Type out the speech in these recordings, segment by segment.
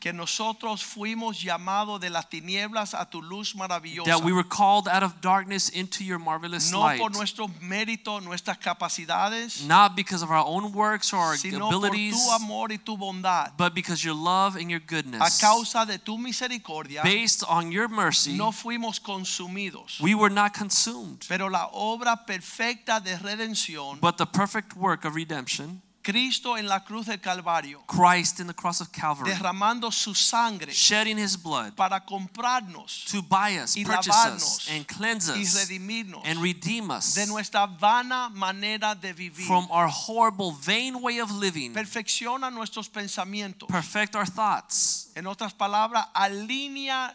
que nosotros fuimos llamados de las tinieblas a tu luz maravillosa. that we were called out of darkness into your marvelous no light. por nuestros méritos, nuestras capacidades, Not because of our own works or our sino por abilities, tu amor y tu bondad. but because your love and your A goodness. causa de tu misericordia, Based on your mercy, no fuimos consumidos. we were not consumed. Pero la obra perfecta de redención, But the perfect work of redemption, Cristo en la cruz del Calvario, Christ in the cross of Calvary, derramando su sangre shedding his blood para comprarnos to buy us, y purchase us, and cleanse y us, redimirnos and redeem us de nuestra vana manera de vivir. from our horrible, vain way of living. Perfecciona nuestros pensamientos. Perfect our thoughts. En otras palabras, alinea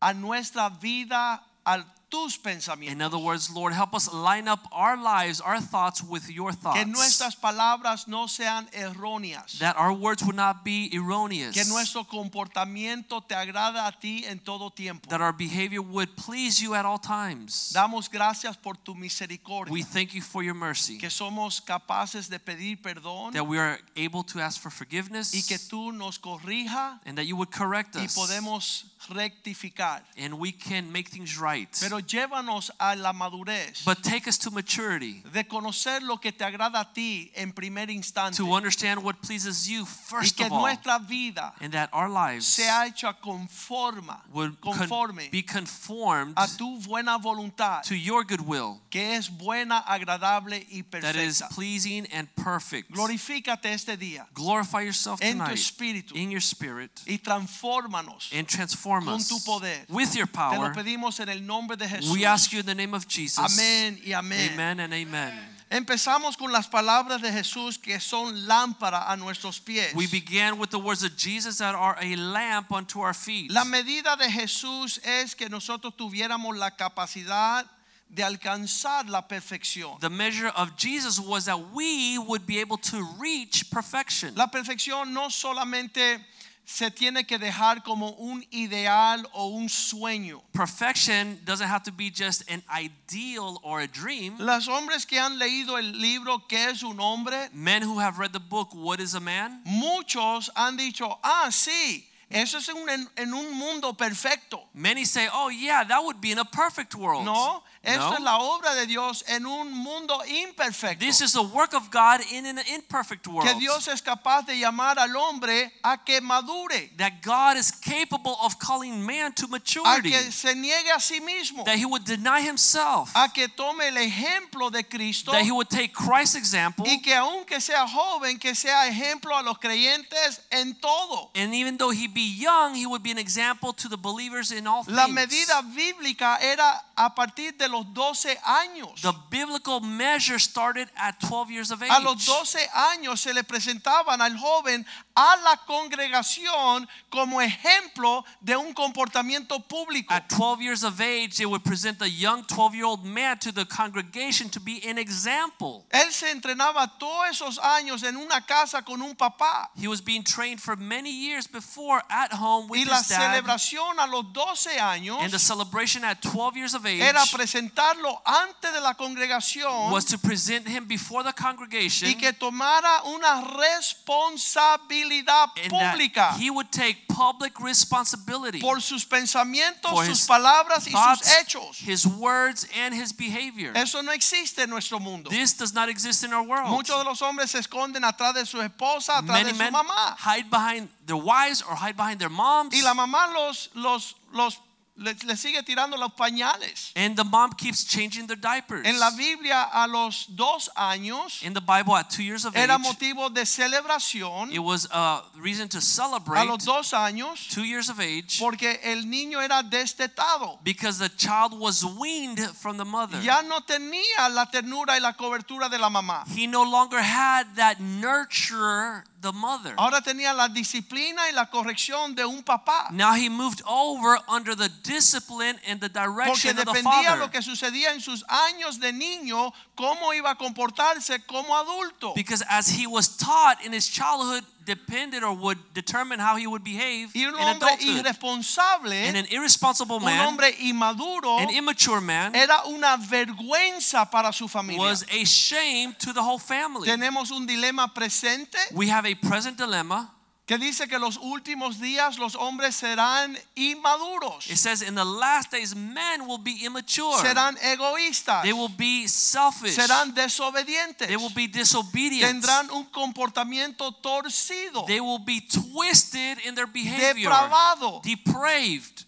a nuestra vida a tus In other words, Lord, help us line up our lives, our thoughts with your Que thoughts. nuestras palabras no sean erróneas. That our words would not be erroneous. Que nuestro comportamiento te agrada a ti en todo tiempo. That our behavior would please you at all times. Damos gracias por tu misericordia. We thank you for your mercy. Que somos capaces de pedir perdón That we are able to ask for forgiveness. y que tú nos corrija And that you would correct y us. podemos rectificar. And we can make things right. Pero llévanos a la madurez But take us to maturity. de conocer lo que te agrada a ti en primer instante To understand what pleases you y first que of all. nuestra vida And that our lives sea hecha conforma, would con- conforme be conformed a tu buena voluntad to your good will. que es buena, agradable y That is perfecta. pleasing and perfect. Glorifícate este día Glorify yourself en tu tonight espíritu in your spirit y transfórmanos. and transform Con us tu poder. with your Te lo power. pedimos en el nombre de Jesús. We ask you in the name of Jesus. Amén y amén. Amen and amen. Empezamos con las palabras de Jesús que son lámpara a nuestros pies. We began with the words of Jesus that are a lamp unto our feet. La medida de Jesús es que nosotros tuviéramos la capacidad de alcanzar la perfección. The measure of Jesus was that we would be able to reach perfection. La perfección no solamente se tiene que dejar como un ideal o un sueño. Perfection doesn't have to be just an ideal or a dream. Los hombres que han leído el libro ¿Qué es un hombre? Men who have read the book, What is a Man? Muchos han dicho, ah, sí, eso es un- en, en un mundo perfecto. Many say, oh, yeah, that would be in a perfect world. No, esto No. es la obra de Dios en un mundo imperfecto. This is the work of God in an imperfect world. que Dios es capaz de llamar al hombre a que madure, that God is capable of calling man to a maturity. que se niegue a sí mismo, That he would deny himself. a que tome el ejemplo de Cristo That he would take Christ's example. y que aunque sea joven, que sea ejemplo a los creyentes en todo. And even though he be young, he would be an example to the believers in all La things. medida bíblica era a partir de los 12 años. The biblical measure started at 12 years of age. A los 12 años se le presentaban al joven a la congregación como ejemplo de un comportamiento público. At 12 years of age, they would present the young 12 year old man to the congregation to be an example. Él se entrenaba todos esos años en una casa con un papá. He was being trained for many years before at home with Y la his dad. celebración a los 12 años And the celebration at 12 years of age era presentarlo ante de la congregación was to present him before the congregation y que tomara una responsabilidad pública he would take public responsibility por sus pensamientos, for sus his palabras y sus thoughts, hechos. his words, and his behavior. Eso no existe en nuestro mundo. This does not exist in our world. Muchos de los hombres se esconden atrás de su esposa, atrás Many de su mamá. hide behind their wives or hide behind their moms. Y la mamá los, los, los le, le sigue tirando los pañales. And the mom keeps changing their diapers. En la Biblia a los dos años In the Bible, at two years of era age, motivo de celebración. it was a reason to A celebrate. los dos años Two years of age, porque el niño era destetado. because the child was weaned from the mother. Ya no tenía la ternura y la cobertura de la mamá. He no longer had that nurturer the mother. Ahora tenía la disciplina y la corrección de un papá. Now he moved over under the discipline and the Porque direction of the father. lo que sucedía en sus años de niño, cómo iba a comportarse como adulto. Because as he was taught in his childhood, depended or would determine how he would behave Y un in hombre adulthood. irresponsable, And an irresponsible un man, hombre inmaduro, an immature man, era una vergüenza para su familia. was a shame to the whole family. Tenemos un dilema presente We have a present dilemma. Que dice que los últimos días los hombres serán inmaduros, It says, In the last days, men will be immature. serán egoístas, They will be selfish. serán desobedientes, They will be disobedient. tendrán un comportamiento torcido, They will be twisted in their behavior. depravado, Depraved.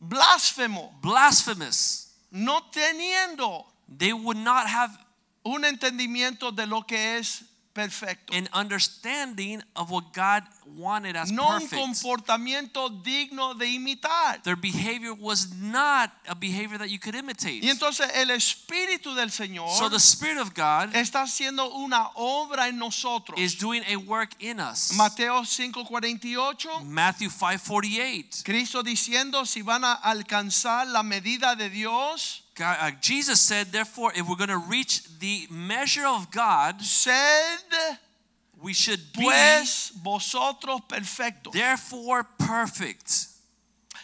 blasfemo, Blasphemous. no teniendo They would not have un entendimiento de lo que es perfecto. an understanding of what God wanted as No un perfect. comportamiento digno de imitar. Their behavior was not a behavior that you could imitate. Y entonces el Espíritu del Señor So the Spirit of God está haciendo una obra en nosotros. is doing a work in us. Mateo 5:48, Matthew 5:48. Cristo diciendo si van a alcanzar la medida de Dios, God, uh, Jesus said, therefore, if we're going to reach the measure of God, said, we should be pues vosotros perfectos. therefore perfect.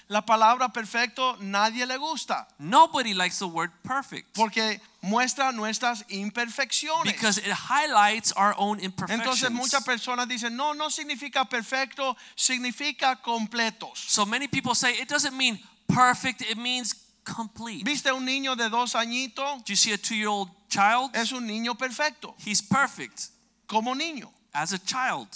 La palabra perfecto nadie le gusta Nobody likes the word perfect porque muestra nuestras imperfecciones. because it highlights our own imperfections. Entonces muchas personas dicen, no, no significa perfecto, significa completos. So many people say it doesn't mean perfect, it means complete. ¿Viste un niño de dos añitos? Do you see a two year old child? Es un niño perfecto, He's perfect como niño. as a child.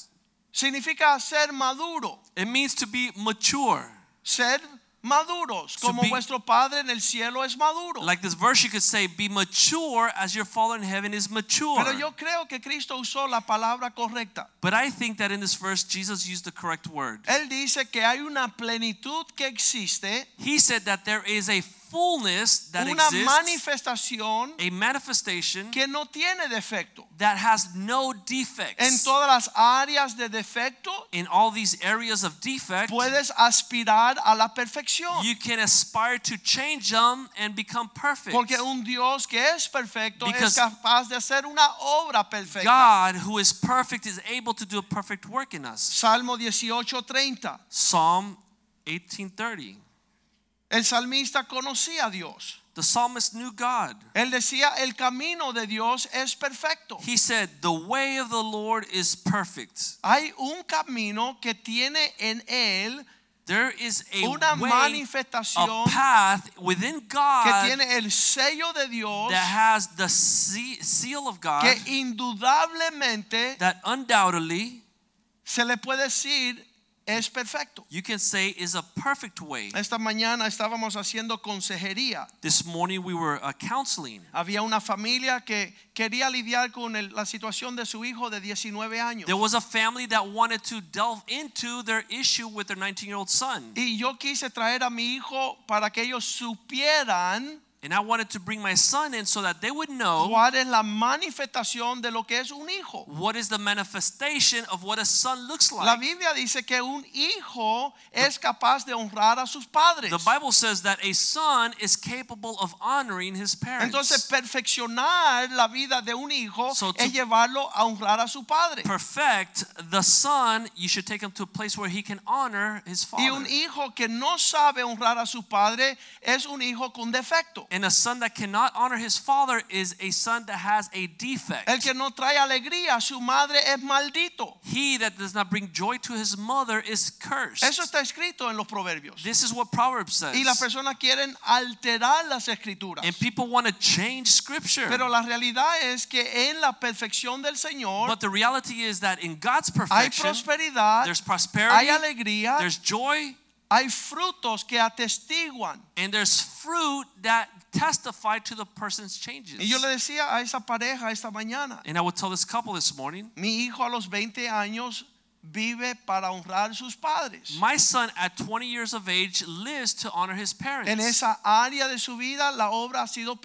Significa ser maduro, It means to be mature. ser maduros, como be- vuestro Padre en el cielo es maduro. Like this verse, you could say, Be mature as your Father in heaven is mature. Pero yo creo que Cristo usó la palabra correcta. But I think that in this verse, Jesus used the correct word. Él dice que hay una plenitud que existe, He said that there is a fullness that una exists, manifestación a manifestation que no tiene defecto. that has no En defects. todas las áreas de defecto In all these areas of defect, puedes aspirar a la perfección. you can aspire to change them and become perfect. Porque un Dios que es perfecto es Because capaz de hacer una obra perfecta. God, who is perfect, is able to do a perfect work in us. Salmo 18:30. Psalm 18:30. El salmista conocía a Dios. The psalmist knew God. Él decía, el camino de Dios es perfecto. He said, "The way of the Lord is perfect." Hay un camino que tiene en él There is a una way, manifestación a path within que God tiene el sello de Dios that has the se- seal of God que indudablemente that undoubtedly se le puede decir es perfecto. you can say is a perfect way. Esta mañana estábamos haciendo consejería. This morning we were uh, counseling. Había una familia que quería lidiar con el- la situación de su hijo de 19 años. There was a family that wanted to delve into their issue with their 19-year-old son. Y yo quise traer a mi hijo para que ellos supieran And I wanted to bring my son in so that they would know cuál es la manifestación de lo que es un hijo. what is the manifestation of what a son looks La like. Biblia dice que un hijo es capaz de honrar a sus padres. The Bible says that a son is capable of honoring his Entonces, parents. perfeccionar la vida de un hijo So to- es llevarlo a honrar a su padre. Perfect the son, you should take him to a place where he can honor his father. Y un hijo que no sabe honrar a su padre es un hijo con defecto. And a son that cannot honor his father is a son that has a defect. El que no trae alegría a su madre es maldito. He that does not bring joy to his mother is cursed. Eso está escrito en los proverbios. This is what Proverbs says. Y las personas quieren alterar las escrituras. And people want to change scripture. Pero la realidad es que en la perfección del Señor But the reality is that in God's hay perfection, prosperidad, there's hay prosperity, alegría, there's joy, hay frutos que atestiguan. and there's fruit that testify to the person's changes. Y yo le decía a esa pareja esta mañana, And I would tell this couple this morning, mi hijo a los 20 años vive para honrar sus padres. My son, at 20 years of age, lives to honor his parents. En esa área de su vida la obra ha sido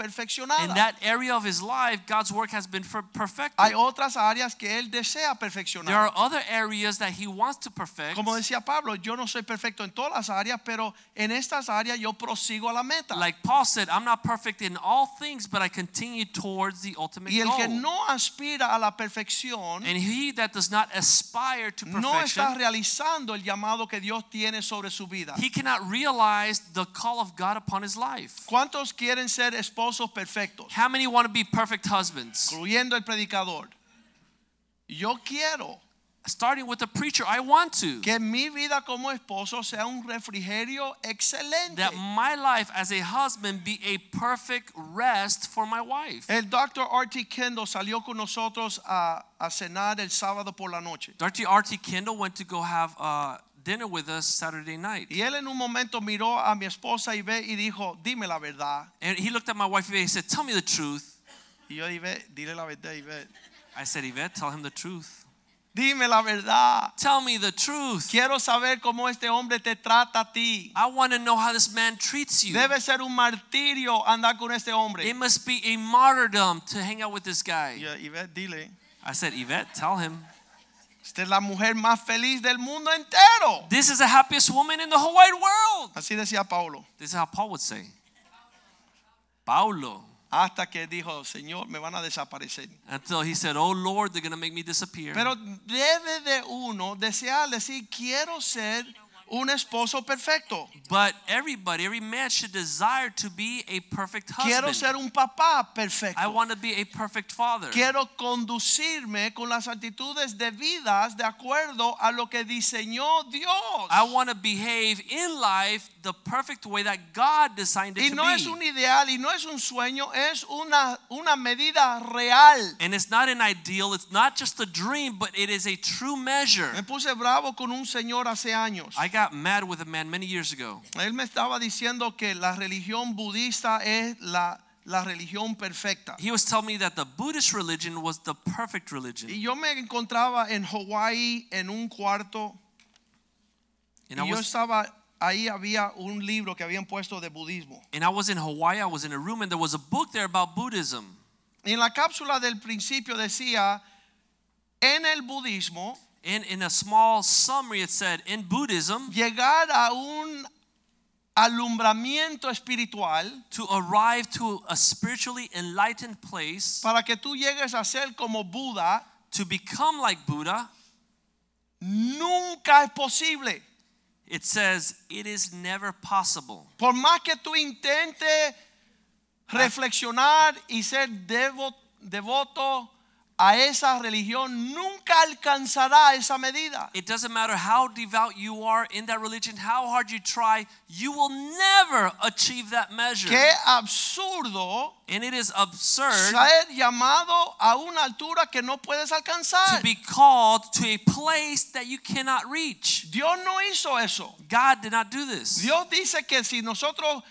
In that area of his life, God's work has been perfected. Hay otras áreas que él desea There are other areas that he wants to perfect. Como decía Pablo, yo no soy perfecto en todas las áreas, pero en estas áreas yo prosigo a la meta. Like Paul said, I'm not perfect in all things, but I continue towards the ultimate Y el que goal. no aspira a la perfección And he that does not aspire to no está realizando el llamado que Dios tiene sobre su vida. he cannot realize the call of God upon his life. ¿Cuántos quieren ser esposos perfectos? How many want to be perfect husbands? Incluyendo el predicador. Yo quiero Starting with the preacher, I want to. que mi vida como esposo sea un refrigerio excelente. That my life as a husband be a perfect rest for my wife. El Dr. R.T. Kendall salió con nosotros a, a cenar el sábado por la noche. Dr. R.T. Kendall went to go have uh, dinner with us Saturday night. Y él en un momento miró a mi esposa y ve y dijo, dime la verdad. And he looked at my wife and he said, Tell me the truth. Y yo dile la verdad, Ivette. I said, Yvette, tell him the truth. Dime la verdad. Tell me the truth. Quiero saber cómo este hombre te trata a ti. I want to know how this man treats you. Debe ser un martirio andar con este hombre. It must be a martyrdom to hang out with this guy. Y yo, Ivette, dile, I said, Yvette, tell him. esta es la mujer más feliz del mundo entero. This is the happiest woman in the whole wide world. Así decía Paulo. This is how Paul would say. Paulo. Hasta que dijo, Señor, me van a desaparecer. Until he said, Oh Lord, they're going to make me disappear. Pero debe de uno desear decir, quiero ser un esposo perfecto. But everybody, every man should desire to be a perfect Quiero husband. ser un papá I want to be a perfect father. Quiero conducirme con las actitudes debidas de acuerdo a lo que diseñó Dios. I want to behave in life the perfect way that God designed it Y to be. es un ideal y no es un sueño, es una, una medida real. And it's not an ideal, it's not just a dream, but it is a true measure. Me puse bravo con un señor hace años. I got mad with a man many years ago. Él me estaba diciendo que la religión budista es la, la religión perfecta. He was telling me that the Buddhist religion was the perfect Y religion. yo me encontraba en Hawái en un cuarto And I y yo was estaba ahí había un libro que habían puesto de budismo. and I was in Hawaii, I was in a room and there was a book there about Buddhism. En la cápsula del principio decía, en el budismo, And in a small summary it said in Buddhism llegar a un alumbramiento espiritual to arrive to a spiritually enlightened place para que tú llegues a ser como Buda, to become like Buddha nunca es posible. It says it is never possible. Por más que tú intentes reflexionar y ser devo- devoto a esa religión, nunca alcanzará esa medida. It doesn't matter how devout you are in that religion, how hard you try, you will never achieve that measure. Qué absurdo And it is absurd ser llamado a una altura que no puedes to be called to a place that you cannot reach. Dios no hizo eso. God did not do this. Dios dice que si nosotros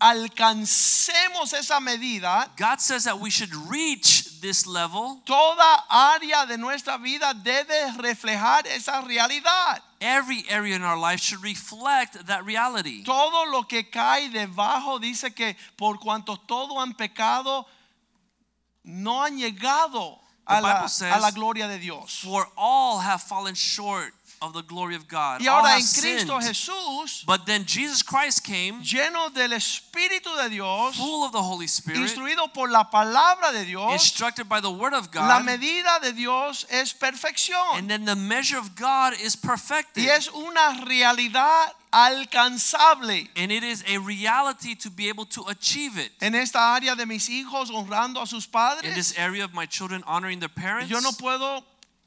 alcancemos esa medida, God says that we should reach this level. toda área de nuestra vida debe reflejar esa realidad. Every area in our life should reflect that reality. Todo lo que cae debajo dice que por cuanto todos han pecado, no han llegado a la, says- a la gloria de Dios. For all have fallen short of the glory of God. Y ahora en Cristo sinned. Jesús, But then Jesus Christ came, lleno del Espíritu de Dios, full of the Holy Spirit, instruido por la palabra de Dios, instructed by the Word of la God. medida de Dios es perfección. And then the measure of God is perfected. Y es una realidad alcanzable. And it is a reality to be able to achieve it. En esta área de mis hijos honrando a sus In this area of my children honoring their parents, yo no puedo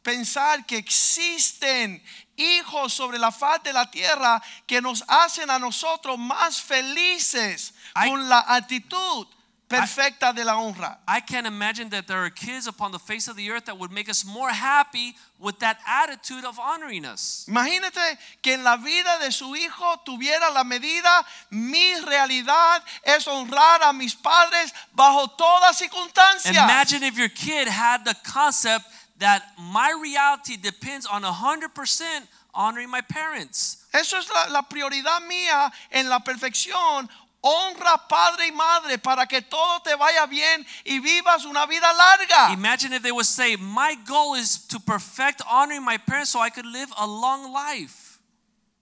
pensar que existen hijos sobre la faz de la tierra que nos hacen a nosotros más felices I- con la actitud perfecta de la honra. I can't imagine that there are kids upon the face of the earth that would make us more happy with that attitude of honoring us. Imagínate que en la vida de su hijo tuviera la medida, mi realidad es honrar a mis padres bajo toda circunstancia. Imagine if your kid had the concept that my reality depends on 100% honoring my parents. Eso es la, la prioridad mía en la perfección. Honra padre y madre para que todo te vaya bien y vivas una vida larga. Imagine if they would say, My goal is to perfect honoring my parents so I could live a long life.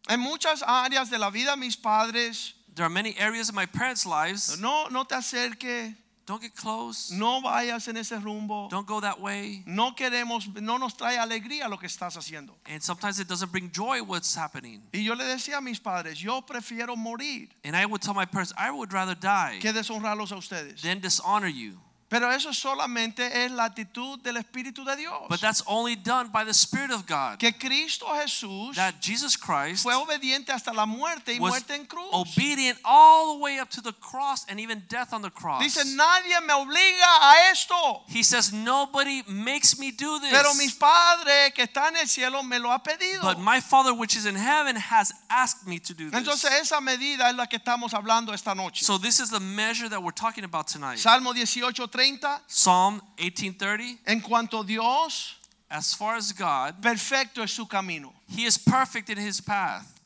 En muchas áreas de la vida, mis padres, There are many areas of my parents' lives. no, no te acerques, Don't get close. no vayas en ese rumbo. Don't go that way. No queremos, no nos trae alegría lo que estás haciendo. And sometimes it doesn't bring joy what's happening. Y yo le decía a mis padres, yo prefiero morir And I would tell my parents, I would rather die que deshonrarlos a ustedes. than dishonor you. Pero eso solamente es la actitud del Espíritu de Dios. But that's only done by the Spirit of God. Que Cristo Jesús That Jesus Christ fue obediente hasta la muerte y muerte en cruz. obedient all the way up to the cross and even death on the cross. Dice, nadie me obliga a esto. He says, Nobody makes me do Pero mi this. Padre que está en el cielo me lo ha pedido. But my Father which is in heaven has asked me to do Entonces this. esa medida es la que estamos hablando esta noche. So this is the measure that we're talking about tonight. Salmo 18:30, Psalm 18:30. en cuanto a Dios, As far as God, perfecto es su camino. He is perfect in His path.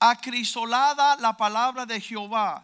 Acrisolada la palabra de Jehová,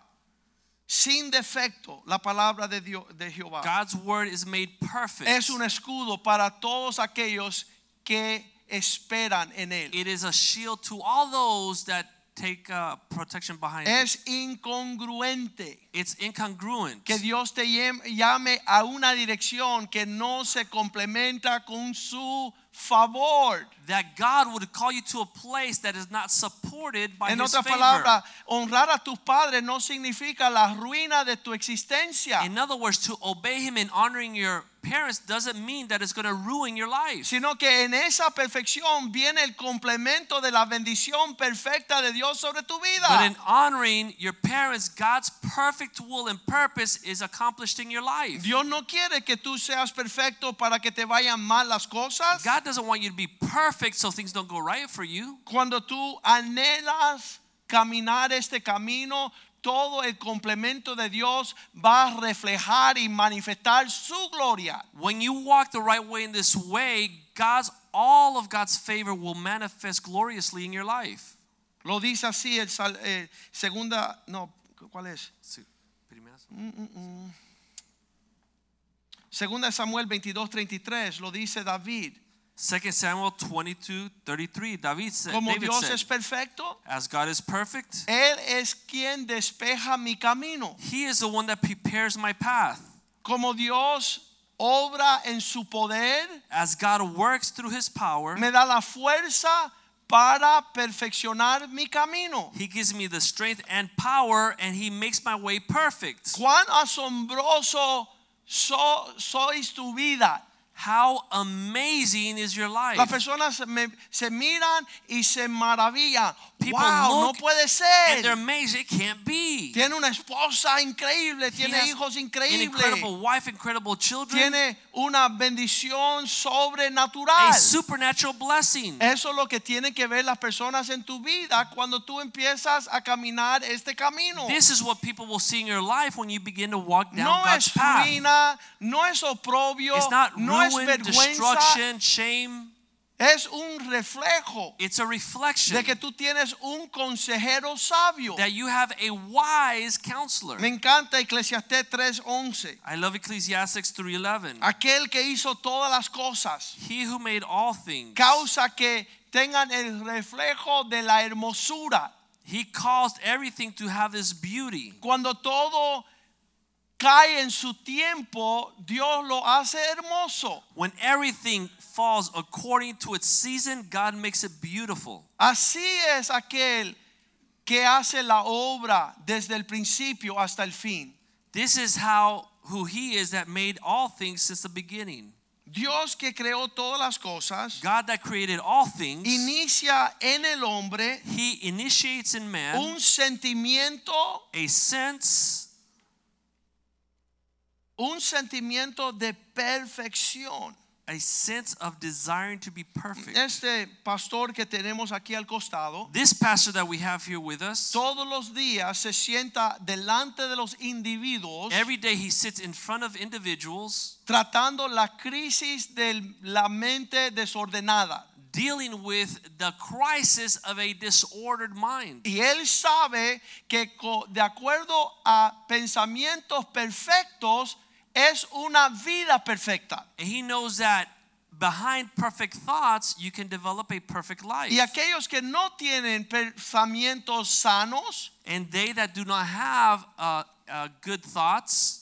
sin defecto la palabra de, Dios, de Jehová. God's word is made perfect. Es un escudo para todos aquellos que esperan en él. It is a shield to all those that take uh, protection behind. Es incongruente It's incongruent. que Dios te llame a una dirección que no se complementa con su favor. that God would call you to a place that is not supported by En His otras favor. palabras, honrar a tus padres no significa la ruina de tu existencia, In other words, to obey Him in honoring your parents doesn't mean that it's going to ruin your life. sino que en esa perfección viene el complemento de la bendición perfecta de Dios sobre tu vida. But in honoring your parents, God's perfect will and purpose is accomplished in your life. Dios no quiere que tú seas perfecto para que te vayan mal las cosas. God doesn't want you to be perfect so things don't go right for you. Cuando tú anhelas caminar este camino, todo el complemento de Dios va a reflejar y manifestar su gloria. When you walk the right way in this way, God's all of God's favor will manifest gloriously in your life. Lo dice así el eh, segunda, no, ¿cuál es? Segunda de Samuel 22, 33, lo dice David. 2 Samuel 22, 33. David said, Como David Dios said, es perfecto, As God is perfect, Él es quien despeja mi camino. He is the one that prepares my path. Como Dios obra en su poder, As God works through His power, me da la fuerza para perfeccionar mi camino. He gives me the strength and power, and He makes my way perfect. Cuán asombroso so- sois tu vida. How amazing is your life? Las personas me- se miran y se maravillan. People wow, no puede And they're ser. amazed. It can't be. Tiene una esposa increíble, He tiene hijos An increíbles, incredible wife, incredible children, tiene una bendición a sobrenatural. supernatural blessing. Eso es lo que tienen que ver las personas en tu vida cuando tú empiezas a caminar este camino. This is what people will see in your life when you begin to walk down No God's es path. ruina, no es oprobio, It's not no es vergüenza, destruction, shame. Es un reflejo It's a reflection de que tú tienes un consejero sabio. that you have a wise counselor. Me encanta Eclesiastés 3:11. I love Ecclesiastes 3:11. Aquel que hizo todas las cosas He who made all things, causa que tengan el reflejo de la hermosura. he caused everything to have this beauty. Cuando todo cae en su tiempo, Dios lo hace hermoso. When everything falls according to its season, God makes it beautiful. Así es aquel que hace la obra desde el principio hasta el fin. This is how who he is that made all things since the beginning. Dios que creó todas las cosas God that created all things, inicia en el hombre he initiates in man un sentimiento, a sense un sentimiento de perfección. A sense of desiring to be perfect. Este pastor que tenemos aquí al costado, This pastor that we have here with us, todos los días se sienta delante de los individuos every day he sits in front of individuals tratando la crisis de la mente desordenada. dealing with the crisis of a disordered mind. Y él sabe que de acuerdo a pensamientos perfectos es una vida perfecta. And he knows that behind perfect thoughts, you can develop a perfect life. Y aquellos que no tienen pensamientos sanos, And they that do not have uh, uh, good thoughts,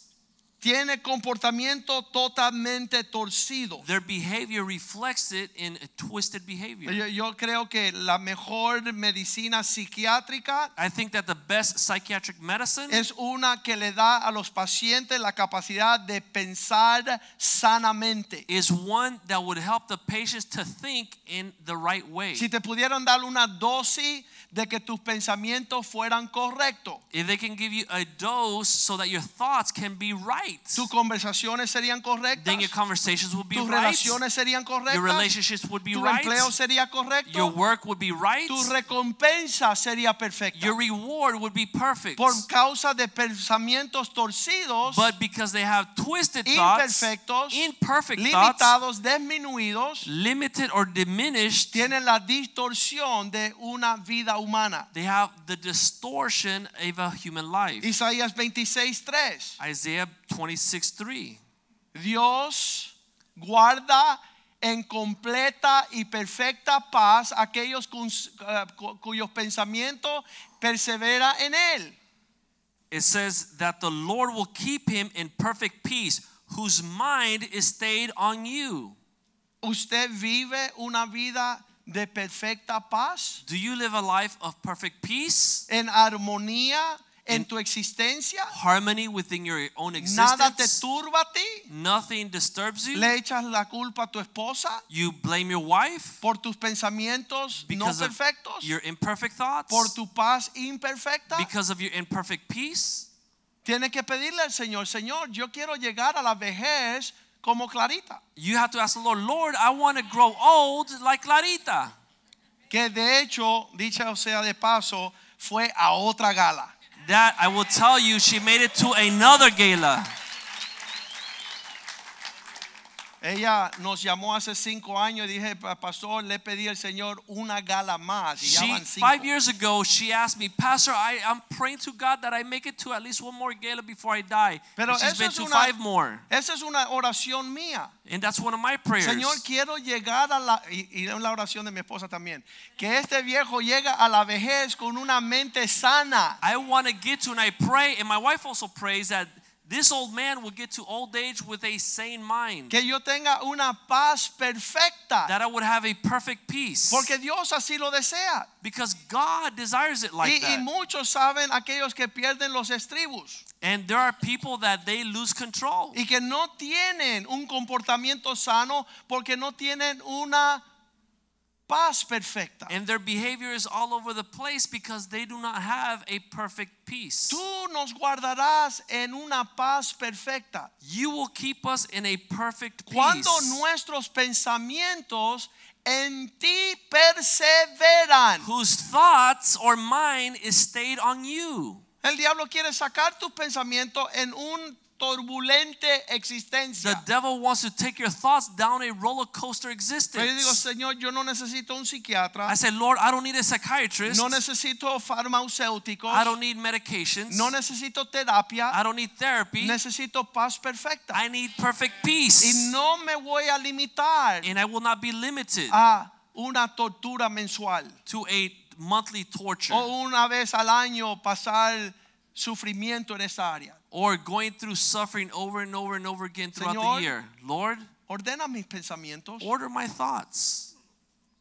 tienen comportamiento totalmente torcido. their behavior reflects it in a twisted behavior. Yo, yo creo que la mejor medicina psiquiátrica I think that the best psychiatric medicine es una que le da a los pacientes la capacidad de pensar sanamente. is one that would help the patients to think in the right way. Si te pudieran dar una dosis de que tus pensamientos fueran correctos, If they can give you a dose so that your thoughts can be right, tus conversaciones serían correctas, then your conversations would be tus right, relaciones serían your relationships would be tu right, empleo sería your work would be right, tu recompensa sería perfecta. your reward would be perfect. Por causa de pensamientos torcidos, But because they have twisted thoughts, imperfectos, imperfect thoughts, disminuidos, limited or diminished, tienen la distorsión de una vida humana. they have the distortion of a human life. Isaías 26:3. Isaiah 26 3. Dios guarda en completa y perfecta paz aquellos eh, cu- cuyos pensamientos persevera en él. It says that the Lord will keep him in perfect peace, whose mind is stayed on you. ¿Usted vive una vida de perfecta paz? Do you live a life of perfect peace, ¿En armonía en tu existencia? harmony within your own ¿Nada te existence? turba a ti? Nothing disturbs you? ¿Le echas la culpa a tu esposa You blame your wife por tus pensamientos no perfectos? your imperfect thoughts? ¿Por tu paz imperfecta? Because of your imperfect peace? Tiene que pedirle al Señor, Señor, yo quiero llegar a la vejez como Clarita. You have to ask the Lord, Lord, I want to grow old like Clarita. Que de hecho, dicha o sea de paso, fue a otra gala. That I will tell you, she made it to another gala. Ella nos llamó hace cinco años y dije, "Pa- pastor, le pedí al Señor una gala más. Y ya She, van cinco. five years ago, she asked me, Pastor, I, I'm praying to God that I make it to at least one more gala before I die. Pero And she's been es to una- five more. Esa es una oración mía. And that's one of my prayers. Señor, quiero llegar a la, y, y es la oración de mi esposa también, que este viejo llega a la vejez con una mente sana. I want to get to, and I pray, and my wife also prays that this old man will get to old age with a sane mind. Que yo tenga una paz perfecta. That I would have a perfect peace. Porque Dios así lo desea. Because God desires it like y, y muchos saben aquellos que pierden los estribos And there are people that they lose control. y que no tienen un comportamiento sano porque no tienen una paz perfecta. And their behavior is all over the place because they do not have a perfect peace. Tú nos guardarás en una paz perfecta. You will keep us in a perfect peace. Cuando nuestros pensamientos en ti perseveran. whose thoughts or mind is stayed on you. El diablo quiere sacar tus pensamientos en un turbulente The devil wants to take your thoughts down a roller coaster Pero yo digo, existence. Señor, yo no necesito un psiquiatra. I said, Lord, I don't need a psychiatrist. No necesito farmacéuticos. I don't need medications. No necesito terapia. I don't need therapy. Necesito paz perfecta. I need perfect Y peace. no me voy a limitar And I will not be limited a una tortura mensual to a monthly torture o una vez al año pasar sufrimiento en esa área. Or going through suffering over and over and over again throughout Señor, the year. Lord, Ordena mis pensamientos order my thoughts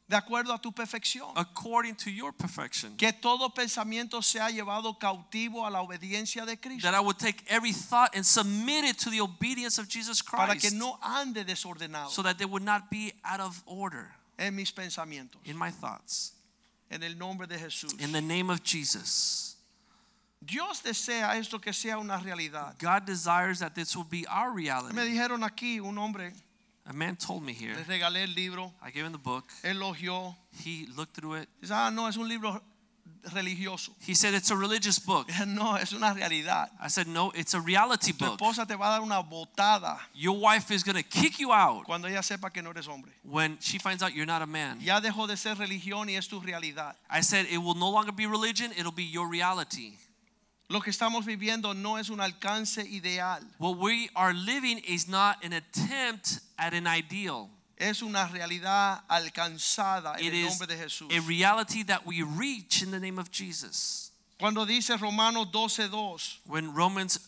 de acuerdo a tu perfección. according to your perfection. Que todo pensamiento sea llevado cautivo a la obediencia de Cristo. that I would take every thought and submit it to the obedience of Jesus Christ. Para que no ande desordenado so that they would not be out of order en mis pensamientos. in my thoughts. En el nombre de Jesús. In the name of Jesus, Dios desea esto que sea una realidad. God desires that this will be our Me reality. dijeron aquí un hombre, A man told me here. Le regalé el libro. I gave him the book. Elogió. He looked through it. Dice, ah, no, es un libro religioso. He said it's a religious book. No, es una realidad. I said no, it's a reality Tu book. esposa te va a dar una botada Your wife is going to kick you out cuando ella sepa que no eres hombre. when she finds out you're not a man. Ya dejó de ser religión y es tu realidad. I said it will no longer be religion, it'll be your reality. Lo que estamos viviendo no es un alcance ideal, What we are living is not an attempt at an ideal. es una realidad alcanzada en It el nombre de Jesús. a reality that we reach in the name of Jesus. Cuando dice Romanos 12:2, When Romans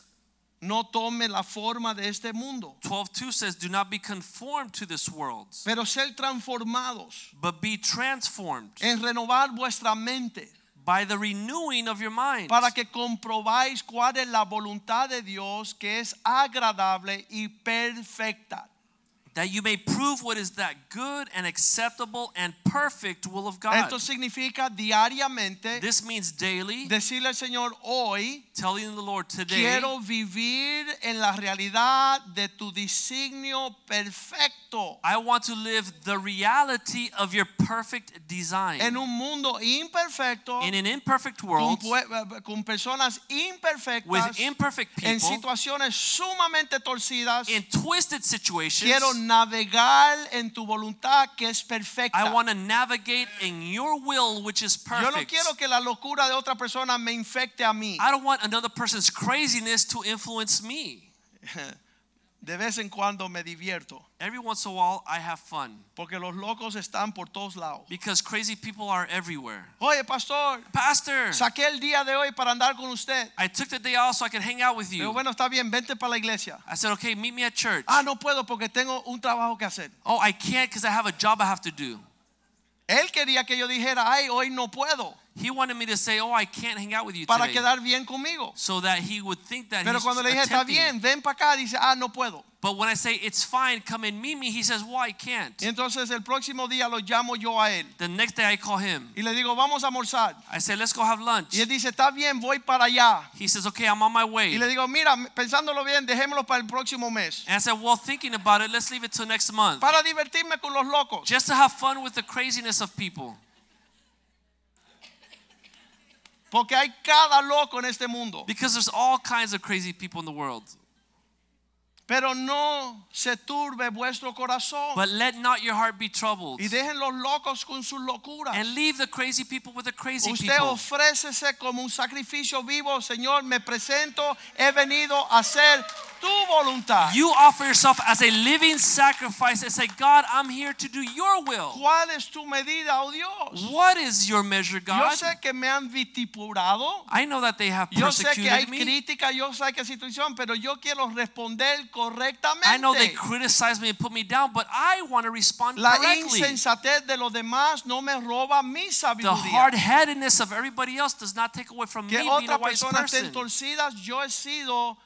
no tome la forma de este mundo, 12:2 says, "Do not be conformed to this world, pero ser transformados but be transformed en renovar vuestra mente by the renewing of your mind." para que comprobáis cuál es la voluntad de Dios que es agradable y perfecta. That you may prove what is that good and acceptable and perfect will of God. Esto significa diariamente This means daily decirle al Señor hoy telling the Lord today quiero vivir en la realidad de tu designio perfecto I want to live the reality of your perfect design. en un mundo imperfecto in an imperfect world pue- eh, eh, con personas imperfectas. with imperfect en people situaciones sumamente torcidas in twisted situations. quiero navegar en tu voluntad que es perfecta I want to navigate in your will which is yo no perfect. quiero que la locura de otra persona me infecte a mí I don't want another person's craziness to influence me. de vez en cuando me divierto Every once in a while I have fun porque los locos están por todos lados because crazy people are everywhere. oye pastor Pastor, saqué el día de hoy para andar con usted I took the day off so I could hang out with Pero you. bueno, está bien, vente para la iglesia. I said, okay, meet me at church. Ah, no puedo porque tengo un trabajo que hacer. Oh, I can't because I have a job I have to do. Él quería que yo dijera, ay, hoy no puedo, He wanted me to say, oh, I can't hang out with you para today. quedar bien conmigo. So that he would think that Pero he's cuando le dije, está attempting. bien, ven para acá, dice, ah, no puedo. But when I say it's fine, come and meet me, he says, well, I can't. Y entonces el próximo día lo llamo yo a él. The next day I call him. Y le digo, vamos a almorzar. I say, let's go have lunch. Y él dice, está bien, voy para allá. He says, okay, I'm on my way. Y le digo, mira, pensándolo bien, dejémoslo para el próximo mes. And I said, well, thinking about it, let's leave it till next month. Para divertirme con los locos. Just to have fun with the craziness of people. Porque hay cada loco en este mundo. Because there's all kinds of crazy people in the world. Pero no se turbe vuestro corazón. But let not your heart be troubled. Y dejen los locos con sus locuras. And leave the crazy people with the crazy Usted people. ofrécese como un sacrificio vivo, Señor, me presento, he venido a hacer tu voluntad. You offer yourself as a living sacrifice and say, God, I'm here to do your will. ¿Cuál es tu medida, oh Dios? What is your measure, Yo God? sé que me han I know that they have yo sé que hay persecuted me. crítica, yo sé que situación, pero yo quiero responder I know they criticize me and put me down, but I want to respond La correctly. insensatez de los demás no me roba mi The hard-headedness of everybody else does not take away from me Que being a otras wise personas estén person. torcidas, yo he sido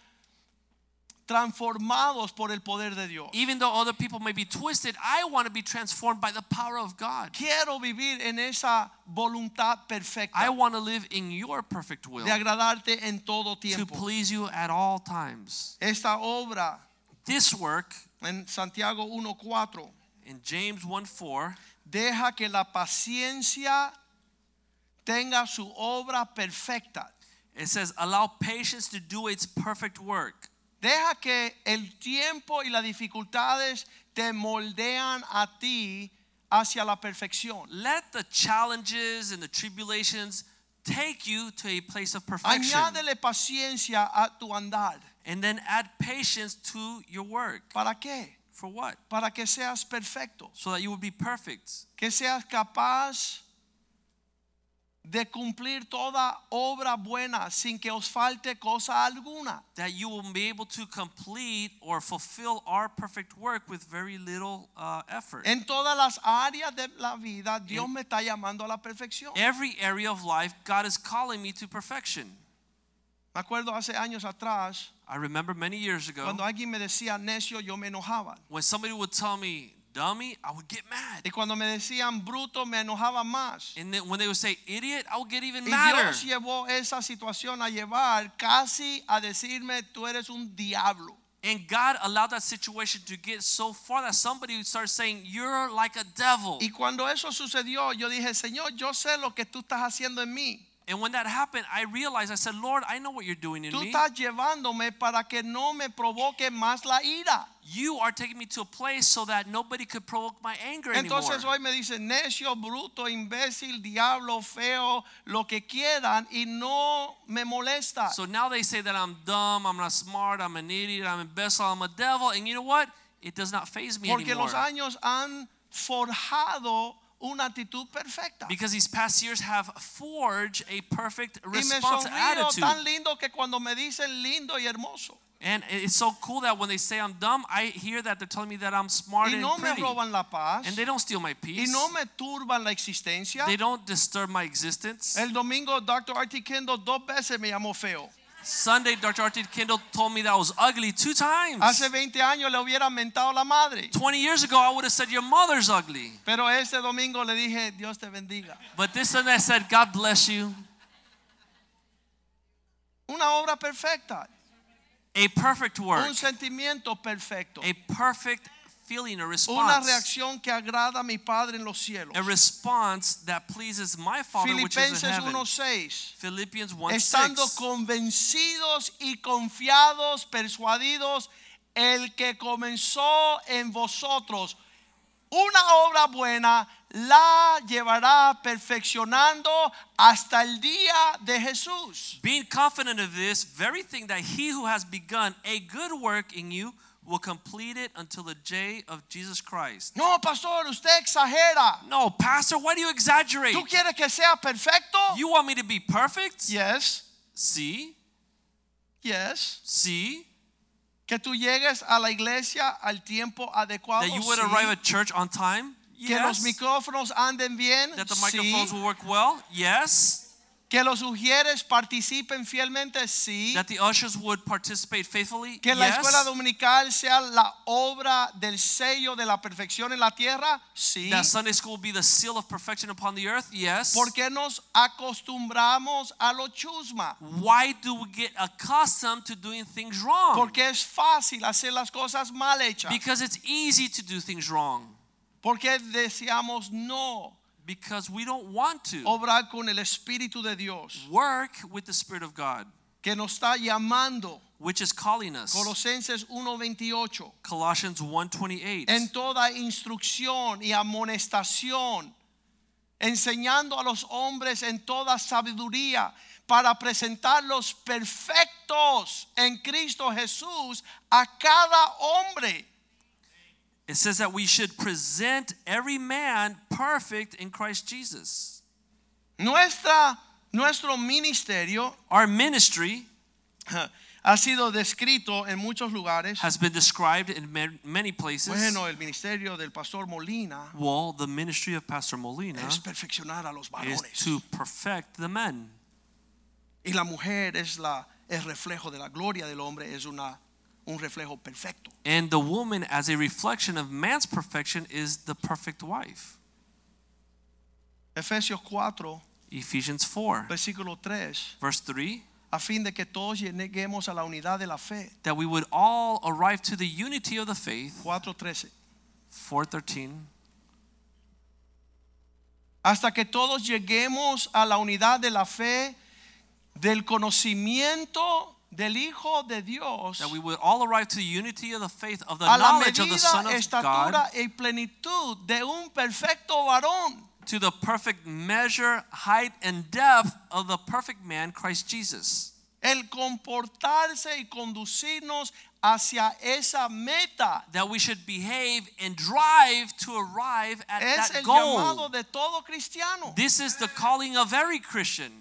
transformados por el poder de Dios. Even though other people may be twisted, I want to be transformed by the power of God. Quiero vivir en esa voluntad perfecta I want to live in your perfect will de agradarte en todo to please you at all times. Esta obra This work en Santiago 1:4 in James 1:4 deja que la paciencia tenga su obra perfecta. it says allow patience to do its perfect work. Deja que el tiempo y las dificultades te moldean a ti hacia la perfección. Let the challenges and the tribulations take you to a place of perfection. Añádele paciencia a tu andar. And then add patience to your work. ¿Para qué? For what? Para que seas perfecto, So that you will be perfect. que seas capaz de cumplir toda obra buena sin que os falte cosa alguna. That you will be able to complete or fulfill our perfect work with very little uh, effort. En todas las áreas de la vida, Dios me está llamando a la perfección. Every area of life, God is calling me to perfection. Me acuerdo hace años atrás, I remember many years ago cuando alguien me decía necio, yo me enojaba. when somebody would tell me, dummy, I would get mad. Y cuando me decían bruto, me enojaba más. And then when they would say idiot, I would get even Y madder. Dios llevó esa situación a llevar casi a decirme, tú eres un diablo. And God allowed that situation to get so far that somebody would start saying, You're like a devil. Y cuando eso sucedió, yo dije, Señor, yo sé lo que tú estás haciendo en mí. And when that happened, I realized, I said, Lord, I know what you're doing in Tú me. estás llevándome para que no me provoque más la ira. You are taking me to a place so that nobody could provoke my anger Entonces anymore. hoy me dicen necio, bruto, imbécil, diablo, feo, lo que quieran y no me molesta. So now they say that I'm dumb, I'm not smart, I'm an idiot, I'm imbecile, I'm a devil. And you know what? It does not phase me Porque anymore. los años han forjado una actitud perfecta. Because these past years have forged a perfect Y me response attitude. tan lindo que cuando me dicen lindo y hermoso. And it's so cool that when they say I'm dumb, I hear that they're telling me that I'm smart and no me pretty. paz. And they don't steal my Y peace. no me turban la existencia. They don't disturb my existence. El domingo Dr. R.T. Kendall dos veces me llamó feo. Sunday, Dr. R.T. Kendall told me that I was ugly two times. Hace 20 años le hubiera mentado la madre. 20 years ago, I would have said, Your mother's ugly. Pero este domingo le dije, Dios te bendiga. But this Sunday, I said, God bless you. Una obra perfecta. A perfect work, Un sentimiento perfecto. a perfect feeling, a Una response. reacción que agrada a mi Padre en los cielos. A response that pleases my Father which is in heaven. 1:6. Philippians 1 Estando convencidos y confiados, persuadidos, el que comenzó en vosotros una obra buena, la llevará perfeccionando hasta el día de Jesús. Being confident of this very thing that he who has begun a good work in you will complete it until the day of Jesus Christ. No, pastor, usted exagera. No, Pastor, why do you exaggerate? ¿Tú quieres que sea perfecto? You want me to be perfect? Yes, See? yes. See? Que tú llegues a la iglesia al tiempo adecuado. That you would sí. arrive at church on time? Que los Yes. micrófonos anden bien. That the sí. microphones will work well? Yes. Que los ujieres participen fielmente, sí. That the ushers would participate faithfully? Que la Yes. escuela dominical sea la obra del sello de la perfección en la tierra, sí. That Sunday school will be the seal of perfection upon the earth? Yes. Porque nos acostumbramos a lo chusma. Why do we get accustomed to doing things wrong? Porque es fácil hacer las cosas mal hechas. Because it's easy to do things wrong. Porque deseamos no Because we don't want to obrar con el Espíritu de Dios work with the Spirit of God, que nos está llamando. which is calling us. Colosenses 1:28. Colossians 1:28. en toda instrucción y amonestación, enseñando a los hombres en toda sabiduría para presentarlos perfectos en Cristo Jesús a cada hombre. It says that we should present every man perfect in Christ Jesus. Nuestra, nuestro ministerio Our ministry ha sido descrito en muchos lugares. has been described in many places. Bueno, el ministerio del pastor Molina Well, the ministry of Pastor Molina es perfeccionar a los is to perfect the men. Y la mujer es la el reflejo de la gloria del hombre, es una un reflejo perfecto. And the woman, as a reflection of man's perfection, is the perfect wife. Efesios 4, Ephesians 4, versículo 3, verse 3 a fin de que todos lleguemos a la unidad de la fe. that we would all arrive to the unity of the faith. 4:13. 413. Hasta que todos lleguemos a la unidad de la fe del conocimiento del Hijo de Dios, That we would all arrive to the unity of the faith of the a la knowledge of the Son of estatura God y plenitud de un perfecto varón. to the perfect measure, height, and depth of the perfect man, Christ Jesus. El comportarse y conducirnos hacia esa meta That we should behave and drive to arrive at es that el llamado goal. de todo cristiano, This is the calling of every Christian,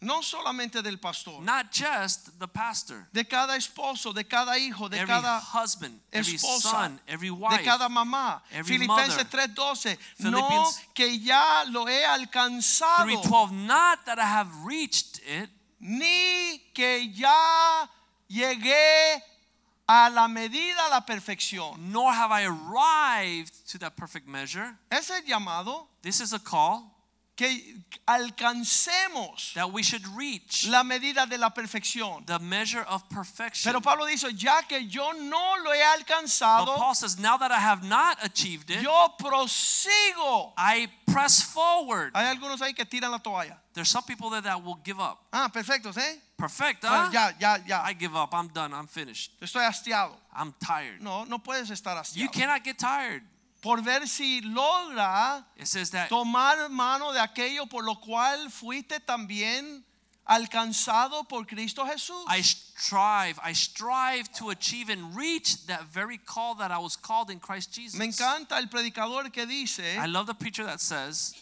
no solamente del pastor, not just the pastor. de cada esposo, de cada hijo, de Every cada husband, every esposa, son, every de wife. cada mamá. every Filipenses mother. 3:12, no que ya lo he alcanzado, 312, not that I have reached it, ni que ya llegué a la medida, a la perfección. nor have I arrived to that perfect measure. Ese es el llamado This is a call que alcancemos that we should reach la medida de la perfección. the measure of perfection. Pero Pablo dice, ya que yo no lo he But Paul says, now that I have not achieved it, yo prosigo. I press forward. Hay algunos ahí que tiran la toalla. There's some people there that will give up. Ah, perfectos, ¿eh? Perfect, huh? ya, ya, ya. I give up. I'm done. I'm finished. Estoy hastiado. I'm tired. No, no puedes estar You cannot get tired. Por ver si logra It says that tomar mano de aquello por lo cual fuiste también alcanzado por Cristo Jesús. I strive, I strive to achieve and reach that very call that I was called in Christ Jesus. Me encanta el predicador que dice, I love the preacher that says,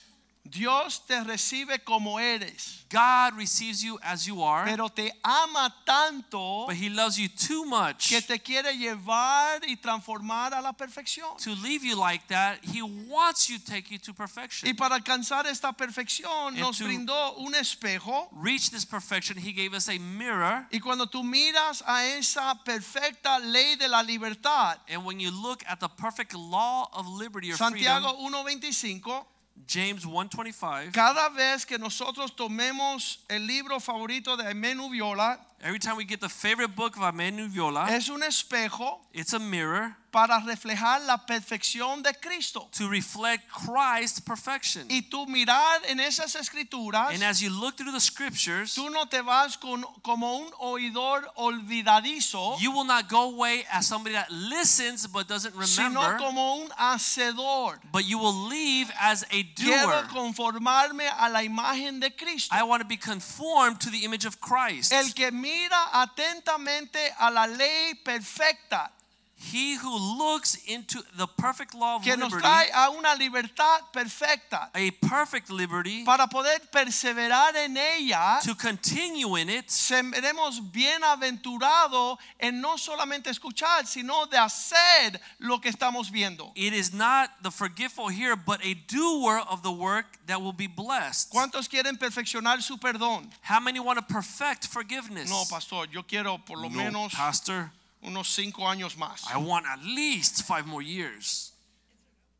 Dios te recibe como eres, God receives you as you are, pero te ama tanto but He loves you too much que te quiere llevar y transformar a la perfección. to leave you like that. He wants you to take you to Y perfection. para alcanzar esta perfección And nos brindó un espejo Reach this perfection, He gave us a mirror. y cuando tú miras a esa perfecta ley de la libertad, And when you look at the perfect law of liberty or Santiago freedom, 1.25, James 125, cada vez que nosotros tomemos el libro favorito de Menú Viola, every time we get the favorite book of Amenu Viola, es un espejo it's a mirror para reflejar la perfección de Cristo. to reflect Christ's perfection. Y tú mirar en esas escrituras, And as you look through the scriptures, tú no te vas con, como un oidor olvidadizo, you will not go away as somebody that listens but doesn't sino remember, como un hacedor. but you will leave as a Quiero doer. conformarme a la imagen de Cristo. I want to be conformed to the image of Christ. El que mira atentamente a la ley perfecta He who looks into the perfect law of que nos liberty, trae a una libertad perfecta a perfect liberty, para poder perseverar en ella, to continue in it, seremos bienaventurados en no solamente escuchar, sino de hacer lo que estamos viendo. it is not the forgetful here, but a doer of the work that will be blessed. ¿Cuántos quieren perfeccionar su perdón? How many want to perfect forgiveness? No, pastor, yo quiero por lo No, menos pastor. Unos cinco años más. I want at least five more years.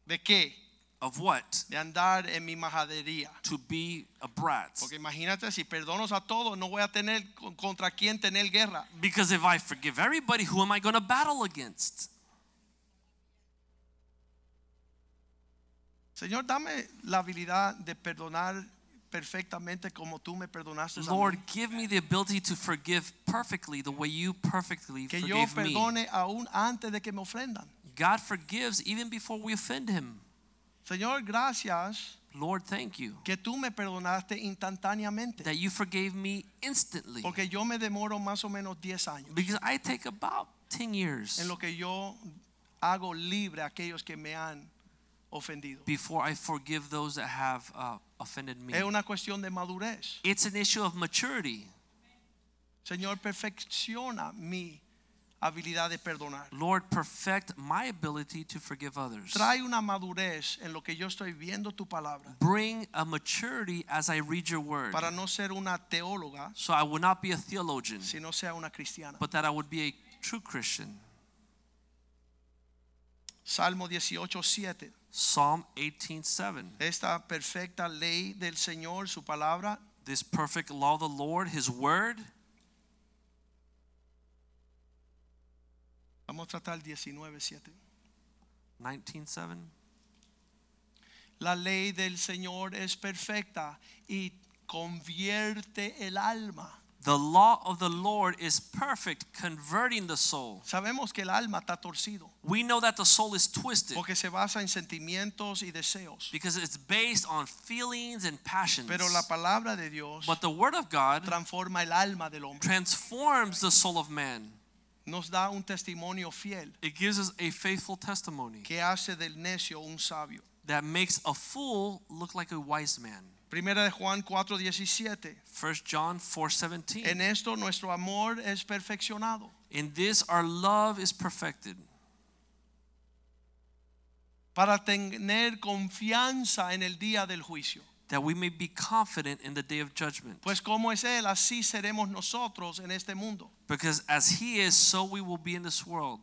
¿De qué? Of what? De andar en mi majadería. To be a brat. Porque imagínate si perdonos a todos, no voy a tener con- contra quién tener guerra. Because if I forgive everybody, who am I going to battle against? Señor, dame la habilidad de perdonar perfectamente como tú me perdonaste a Lord, mí. give me the ability to forgive perfectly the way you perfectly Que yo forgave me. perdone aún antes de que me ofrendan. God forgives even before we offend him. Señor, gracias Lord, thank you que tú me perdonaste instantáneamente. that you forgave me instantly. Porque yo me demoro más o menos 10 años Because I take about 10 years en lo que yo hago libre a aquellos que me han ofendido. before I forgive those that have uh, offended me. Es una cuestión de madurez. It's an issue of maturity. Señor, perfecciona mi habilidad de perdonar. Lord, perfect my ability to forgive others. Trae una madurez en lo que yo estoy viendo tu palabra Bring a maturity as I read your word. para no ser una teóloga, So I would not be a theologian, sino sea una cristiana. but that I would be a true Christian. Salmo 18, 7. Psalm 18:7. Esta perfecta ley del Señor, su palabra, This perfect law of the Lord, his word. vamos a tratar 19, 7. 19:7. La ley del Señor es perfecta y convierte el alma. The law of the Lord is perfect, converting the soul. Sabemos que el alma está torcido We know that the soul is twisted porque se basa en sentimientos y deseos. because it's based on feelings and passions. Pero la palabra de Dios But the word of God transforma el alma del hombre. transforms the soul of man. Nos da un testimonio fiel It gives us a faithful testimony que hace del necio un sabio. that makes a fool look like a wise man. Primera de Juan 4:17. 1 John 4:17. En esto nuestro amor es perfeccionado In this our love is perfected, para tener confianza en el día del juicio. that we may be confident in the day of judgment. Pues como es él, así seremos nosotros en este mundo. Because as he is, so we will be in this world.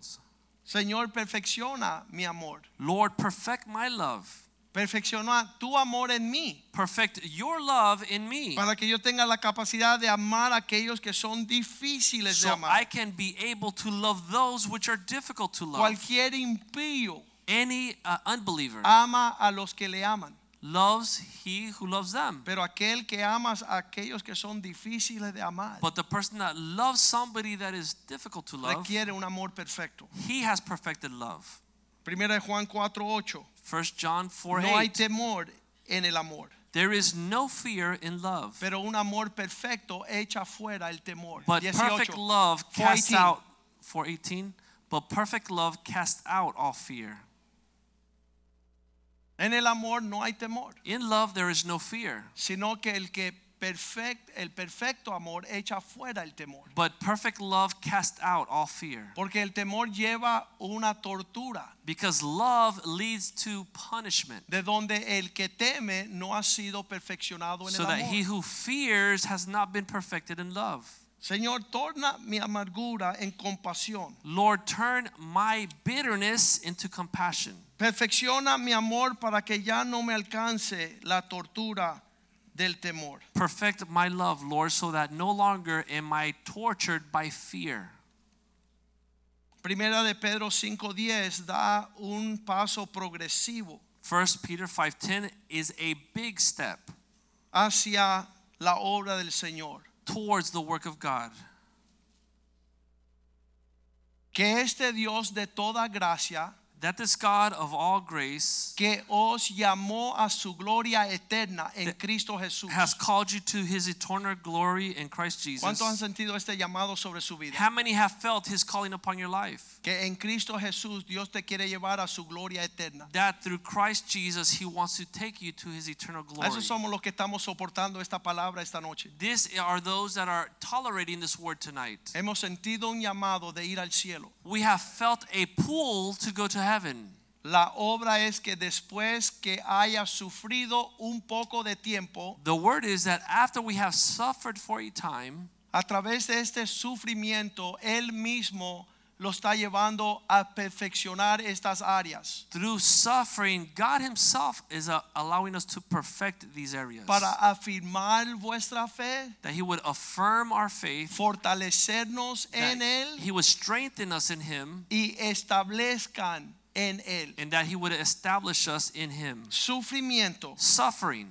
Señor, perfecciona mi amor. Lord, perfect my love. Perfecciona tu amor en mí. Perfect your love in me. Para que yo tenga la capacidad de amar a aquellos que son difíciles de So amar. I can be able to love those which are difficult to love. Cualquier impío Any uh, unbeliever ama a los que le aman. loves he who loves them. Pero aquel que ama a aquellos que son difíciles de amar But the person that loves somebody that is difficult to love, requiere un amor perfecto. he has perfected love. Primera de Juan 4:8. 1 John 4 No hay 8. temor en el amor, There is no fear in love. pero un amor perfecto echa fuera el temor. But 18. perfect love casts 4:18. out 418. But perfect love casts out all fear. En el amor no hay temor, In love there is no fear. sino que el que perfect, el perfecto amor echa fuera el temor. But perfect love casts out all fear. Porque el temor lleva una tortura, Because love leads to punishment. de donde el que teme no ha sido perfeccionado en So el that he amor. who fears has not been perfected in love. Señor, torna mi amargura en compasión. Lord, turn my bitterness into compassion. Perfecciona mi amor para que ya no me alcance la tortura del temor. Perfect my love, Lord, so that no longer am I tortured by fear. Primera de Pedro 5:10 da un paso progresivo 1 Peter 5:10 is a big step hacia la obra del Señor. towards the work of God. Que este Dios de toda gracia That this God of all grace que os llamó a su gloria eterna en Cristo Jesús. has called you to his eternal glory in Christ Jesus. ¿Cuántos han sentido este llamado sobre su vida? How many have felt his calling upon your life? Que en Cristo Jesús Dios te quiere llevar a su gloria eterna. That through Christ Jesus he wants to take you to his eternal glory. Esos somos los que estamos soportando esta palabra esta noche. These are those that are tolerating this word tonight. Hemos sentido un llamado de ir al cielo. We have felt a pull to go to heaven. La obra es que después que haya sufrido un poco de tiempo, The word is that after we have suffered for a time, a través de este sufrimiento, Él mismo lo está llevando a perfeccionar estas áreas through suffering, God Himself is uh, allowing us to perfect these areas. para afirmar vuestra fe, that He would affirm our faith, fortalecernos en Él He would strengthen us in Him, y establezcan en Él. and that He would establish us in Him. Sufrimiento Suffering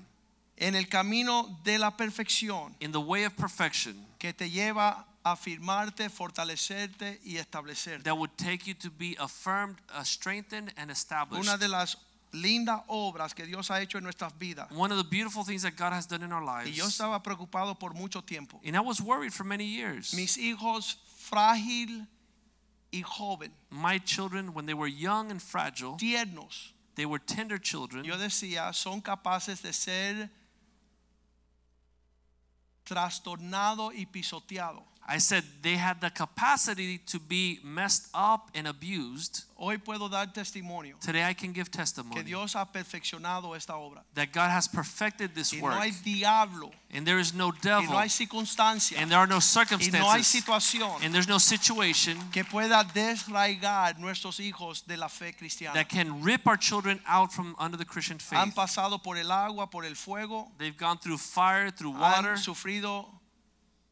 en el camino de la perfección in the way of perfection que te lleva afirmarte, fortalecerte y establecerte. that would take you to be affirmed, uh, strengthened, and established. Una de las lindas obras que Dios ha hecho en nuestras vidas. One of the beautiful things that God has done in our Y yo lives. estaba preocupado por mucho tiempo. And I was worried for many years. Mis hijos frágil y joven, My children, when they were young and fragile, tiernos, they were tender children. yo decía, son capaces de ser trastornado y pisoteado. I said they had the capacity to be messed up and abused. Hoy puedo dar testimonio Today I can give que testimony Dios ha perfeccionado esta obra. that God has perfected this Y no work. hay diablo, And there is no y devil, no hay circunstancia, and there are no y no hay circumstances, situación and there's no situation que pueda desraigar nuestros hijos de la fe cristiana. that can rip our children out from under the Christian Han faith. pasado por el agua, por el fuego, They've gone through fire, through water. han sufrido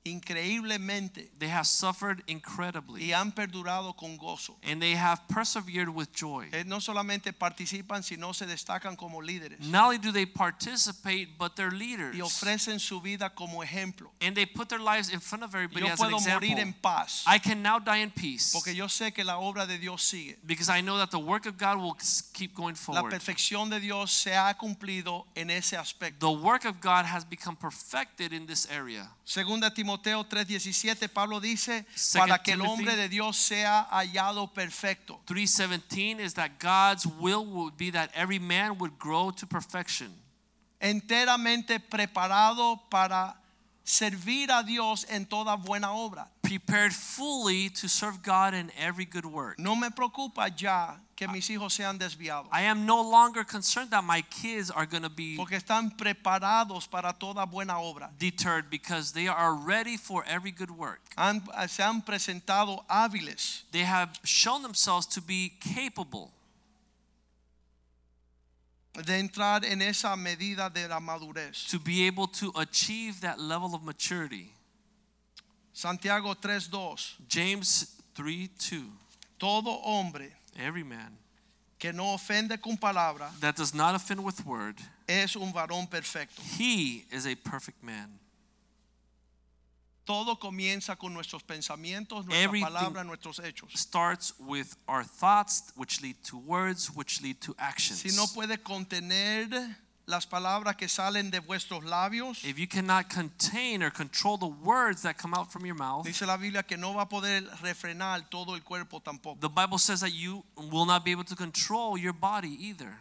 increíblemente They have suffered incredibly, y han perdurado con gozo. and they have persevered with joy. Eh, No solamente participan, sino se destacan como líderes Not only do they participate, but they're y leaders. ofrecen su vida como ejemplo. And they put their lives in front of everybody Yo as an puedo morir en example. paz I can now die in peace porque yo sé que la obra de Dios sigue. because I know that the work of God will keep going La forward. perfección de Dios se ha cumplido en ese aspecto. The work of God has become perfected in this area. Segunda Timoteo 3:17 Pablo dice, para que el hombre de Dios sea hallado perfecto. 317 is that God's will would be that every man would grow to perfection, enteramente preparado para servir a Dios en toda buena obra. prepared fully to serve God in every good work. No me preocupa ya que mis hijos sean desviados, I am no longer concerned that my kids are going to be porque están preparados para toda buena obra. deterred because they are ready for every good work. Han- eh, se han presentado hábiles. They have shown themselves to be capable. de entrar en esa medida de la madurez. to be able to achieve that level of maturity. Santiago 3:2. James 3 2. Todo hombre Every man que no ofende con palabra that does not offend with word, es un varón perfecto. he is a perfect man. Todo comienza con nuestros pensamientos, nuestra Everything- palabra, nuestros hechos. Starts with our thoughts, which lead to words, which lead to actions. Si no puede contener las palabras que salen de vuestros labios, If you cannot contain or control the words that come out from your mouth, dice la Biblia que no va a poder refrenar todo el cuerpo tampoco. the Bible says that you will not be able to control your body either.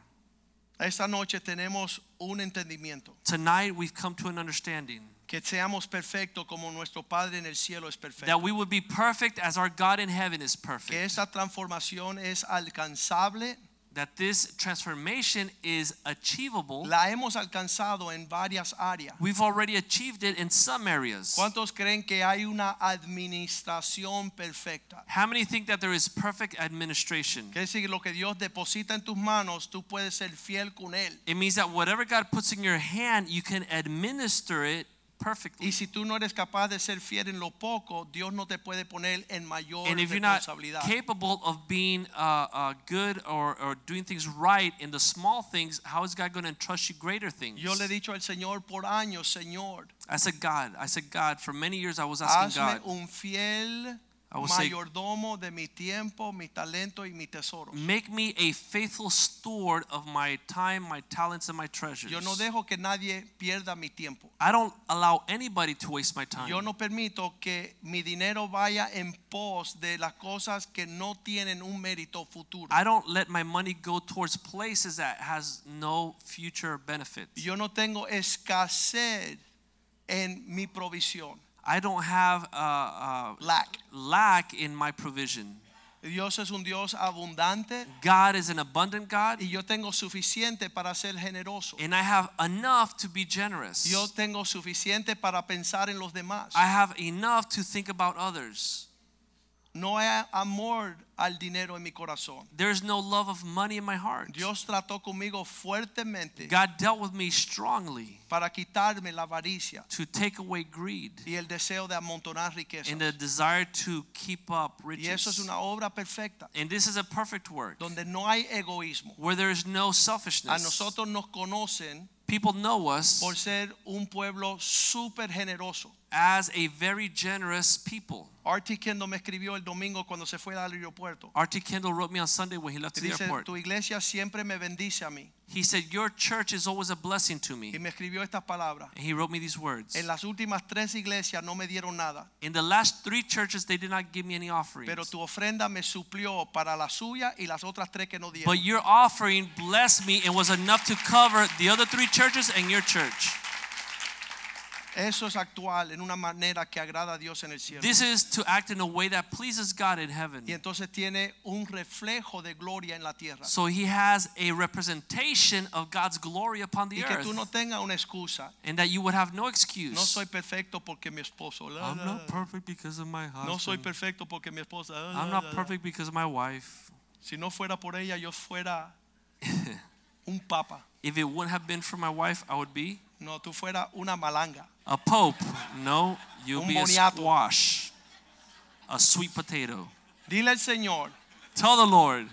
Esta noche tenemos un entendimiento. Tonight, we've come to an understanding Que seamos perfectos como nuestro Padre en el cielo es perfecto. that we would be perfect as our God in heaven is Que perfect. esta transformación es alcanzable. That this transformation is achievable. La hemos alcanzado en varias áreas. We've already achieved it in some areas. ¿Cuántos creen que hay una administración perfecta? How many think that there is perfect administration? Quiere decir lo que Dios deposita en tus manos, tú puedes ser fiel con él. It means that whatever God puts in your hand, you can administer it perfectly. Y si tú no eres capaz de ser fiel en lo poco, Dios no te puede poner en mayor And if you're not capable of being uh, uh, good or, or doing things right in the small things, how is God going to entrust you greater things? Yo le he dicho al Señor por años, Señor, I said, God, I said, God, for many years I was asking hazme God, un fiel I would say- mayordomo de mi tiempo, mi talento y mi tesoro. make me a faithful steward of my time, my talents, and my treasures. Yo no dejo que nadie pierda mi tiempo. I don't allow anybody to waste my time. Yo no permito que mi dinero vaya en pos de las cosas que no tienen un mérito futuro. I don't let my money go towards places that has no future benefit. Yo no tengo escasez en mi provisión. I don't have uh, uh, Lack. lack in my provision. Dios es un Dios abundante God is an abundant God, y yo tengo suficiente para ser generoso. and I have enough to be generous. Yo tengo suficiente para pensar en los demás. I have enough to think about others. No hay amor al dinero en mi corazón. There's no love of money in my heart. Dios trató conmigo fuertemente God dealt with me strongly para quitarme la avaricia to take away greed y el deseo de amontonar riquezas. and the desire to keep up Y eso es riches. una obra perfecta And this is a perfect work donde no hay egoísmo. where there is no A selfishness. nosotros nos conocen People know us por ser un pueblo súper generoso. As a very generous people. R.T. Kendall me escribió el domingo cuando se fue al aeropuerto. R.T. Kendall wrote me on Sunday when he left the dice, airport. tu iglesia siempre me bendice a mí. He said, Your church is always a blessing to me. Y me escribió estas palabras. And he wrote me these words. En las últimas tres iglesias no me dieron nada, In the last three churches, they did not give me any pero tu ofrenda me suplió para la suya y las otras tres que no dieron. But your offering blessed me and was enough to cover the other three churches and your church. Eso es actual en una manera que agrada a Dios en el cielo. This is to act in a way that pleases God in heaven. Y entonces tiene un reflejo de gloria en la tierra. So he has a representation of God's glory upon the Y que earth. tú no tengas una excusa. And that you would have no excuse. No soy perfecto porque mi esposo. la, I'm la, not perfect because of my No soy husband. perfecto porque mi esposa. la, I'm not perfect because of my wife. Si no fuera por ella, yo fuera un papa. If it wouldn't have been for my wife, I would be No, tú fuera una malanga. A pope. No, you'll Un be a squash, a sweet potato. Dile al Señor Tell the Lord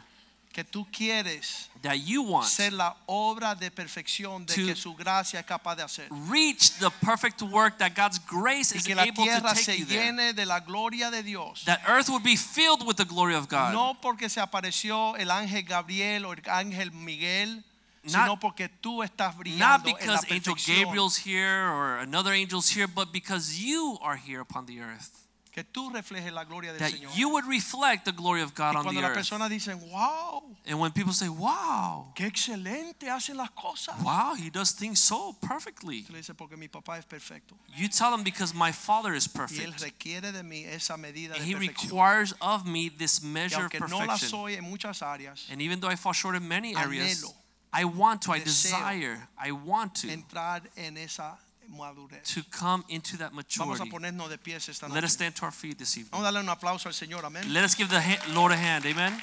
que tú quieres that you want ser la obra de perfección de To- que su gracia es capaz de hacer. reach the perfect work that God's grace Y is que la able to tierra take you there. llene de la gloria de Dios. That earth would be filled with the glory of God. No porque se apareció el ángel Gabriel o el ángel Miguel, sino porque tú estás Not brillando en la because Angel perfección. Gabriel's here or another angel's here, but because you are here upon the earth. Que tú reflejes la gloria del That Señor. you would reflect the glory of God y on cuando the las earth. personas dicen, wow, And when people say, wow, qué excelente hacen las cosas. wow, he does things so perfectly. Tú le dices, porque mi papá es perfecto. You tell them because my father is Y Él perfect. requiere de mí esa medida And de he perfección. requires of me this Y measure of aunque no la perfection. soy en muchas áreas, And even though I fall short in many areas, Anhelo, I want to, I desire, I want to, entrar en esa madurez. to come into that Vamos a maturity. ponernos de pies esta Let us stand to our feet this evening. Vamos a darle un aplauso al Señor, amén. Let us give the Lord a hand. Amen.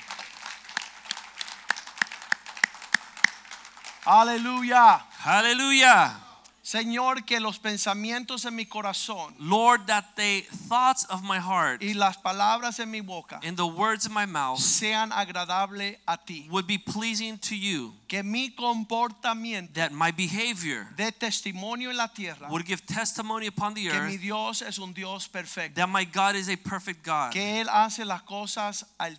Aleluya. Hallelujah. Señor, que los pensamientos en mi corazón Lord, that the thoughts of my heart y las palabras en mi boca and the words of my mouth sean agradables a ti. would be pleasing to you, Que mi comportamiento that my behavior dé testimonio en la tierra would give testimony upon the que mi earth Dios es un Dios perfecto. that my God is a perfect God, Que Él hace las cosas al,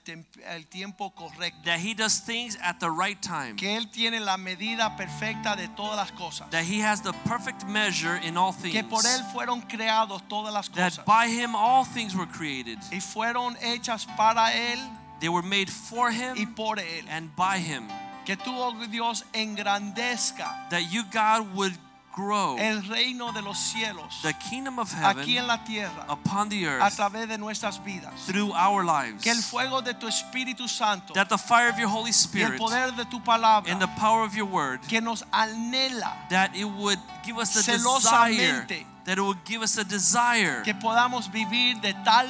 al tiempo correcto. that He does things at the right time, Que Él tiene la medida perfecta de todas las cosas. that He has the perfect measure in all Que things, por Él fueron creados todas las that cosas. by Him all things were created. Y fueron hechas para Él They were made for y Him por Él. and by Him. Que tú, oh Dios, engrandezca That you, God, would grow el reino de los cielos the kingdom of aquí en heaven la tierra upon the a earth través de nuestras vidas. through our lives. Que el fuego de tu Espíritu Santo That the fire of your Holy y el Spirit poder de tu palabra and the power of your word, que nos anhela that it would give us the desire, Celosamente. That it will give us a desire que podamos vivir de tal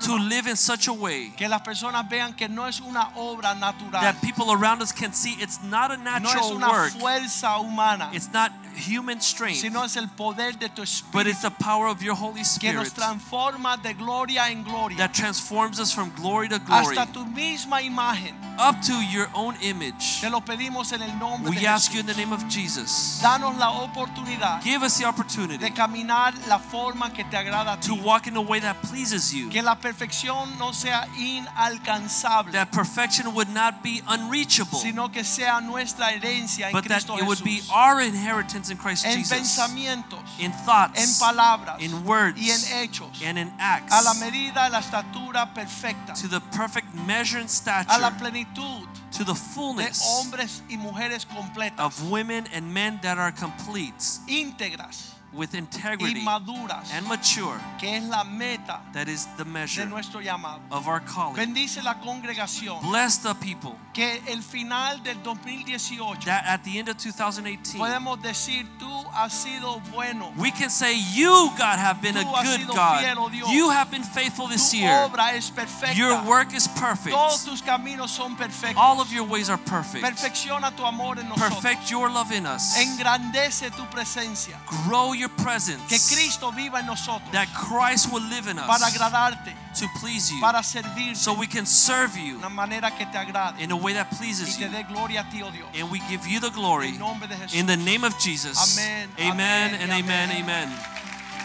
to live in such a way que las personas vean que no es una obra natural, that people around us can see it's not a no es natural una work, fuerza humana, it's not human strength, sino es el poder de tu but it's the power of your Holy que nos Spirit transforma de gloria en gloria that transforms us from glory to glory hasta tu misma imagen. up to your own image. Te lo pedimos en el nombre de We ask Jesús. you in the name of Jesus. Danos la oportunidad Give us the opportunity de caminar la forma que te agrada a to walk in a way that pleases you. Que la perfección no sea inalcanzable, That perfection would not be unreachable, sino que sea nuestra herencia en but that Cristo it would be our inheritance in Christ En Jesus. pensamientos, In en thoughts, palabras in words, y en hechos, and in acts, a la medida la estatura perfecta, to the perfect measure and a la stature, plenitud to the de fullness hombres y mujeres completas, of women and men that are complete. Íntegras with y integrity maduras, and mature. que es la meta That is the de measure nuestro llamado. of our calling. Bendice la congregación. Bless the people Que el final del 2018 that at the end of 2018, podemos decir tú has sido bueno. we can say, You, God, have been a Tú has good sido God. fiel, oh Dios. You have been faithful this Tu year. obra es perfecta. Your work is perfect. Todos tus caminos son perfectos. All of your ways are perfect. Perfecciona tu amor en nosotros. Perfect your love in us. Engrandece tu presencia. Grow your Que presence. Cristo viva en nosotros. That Christ will live in Para us agradarte. to please you. Para servirte. So we can serve you una manera que te agrade. in a way that Y pleases te you. dé gloria a ti, oh Dios. And we give you the glory En nombre de Jesús. in the name of Jesus. Amén, Amen amén, and amen. amén. Amen.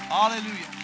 Aleluya.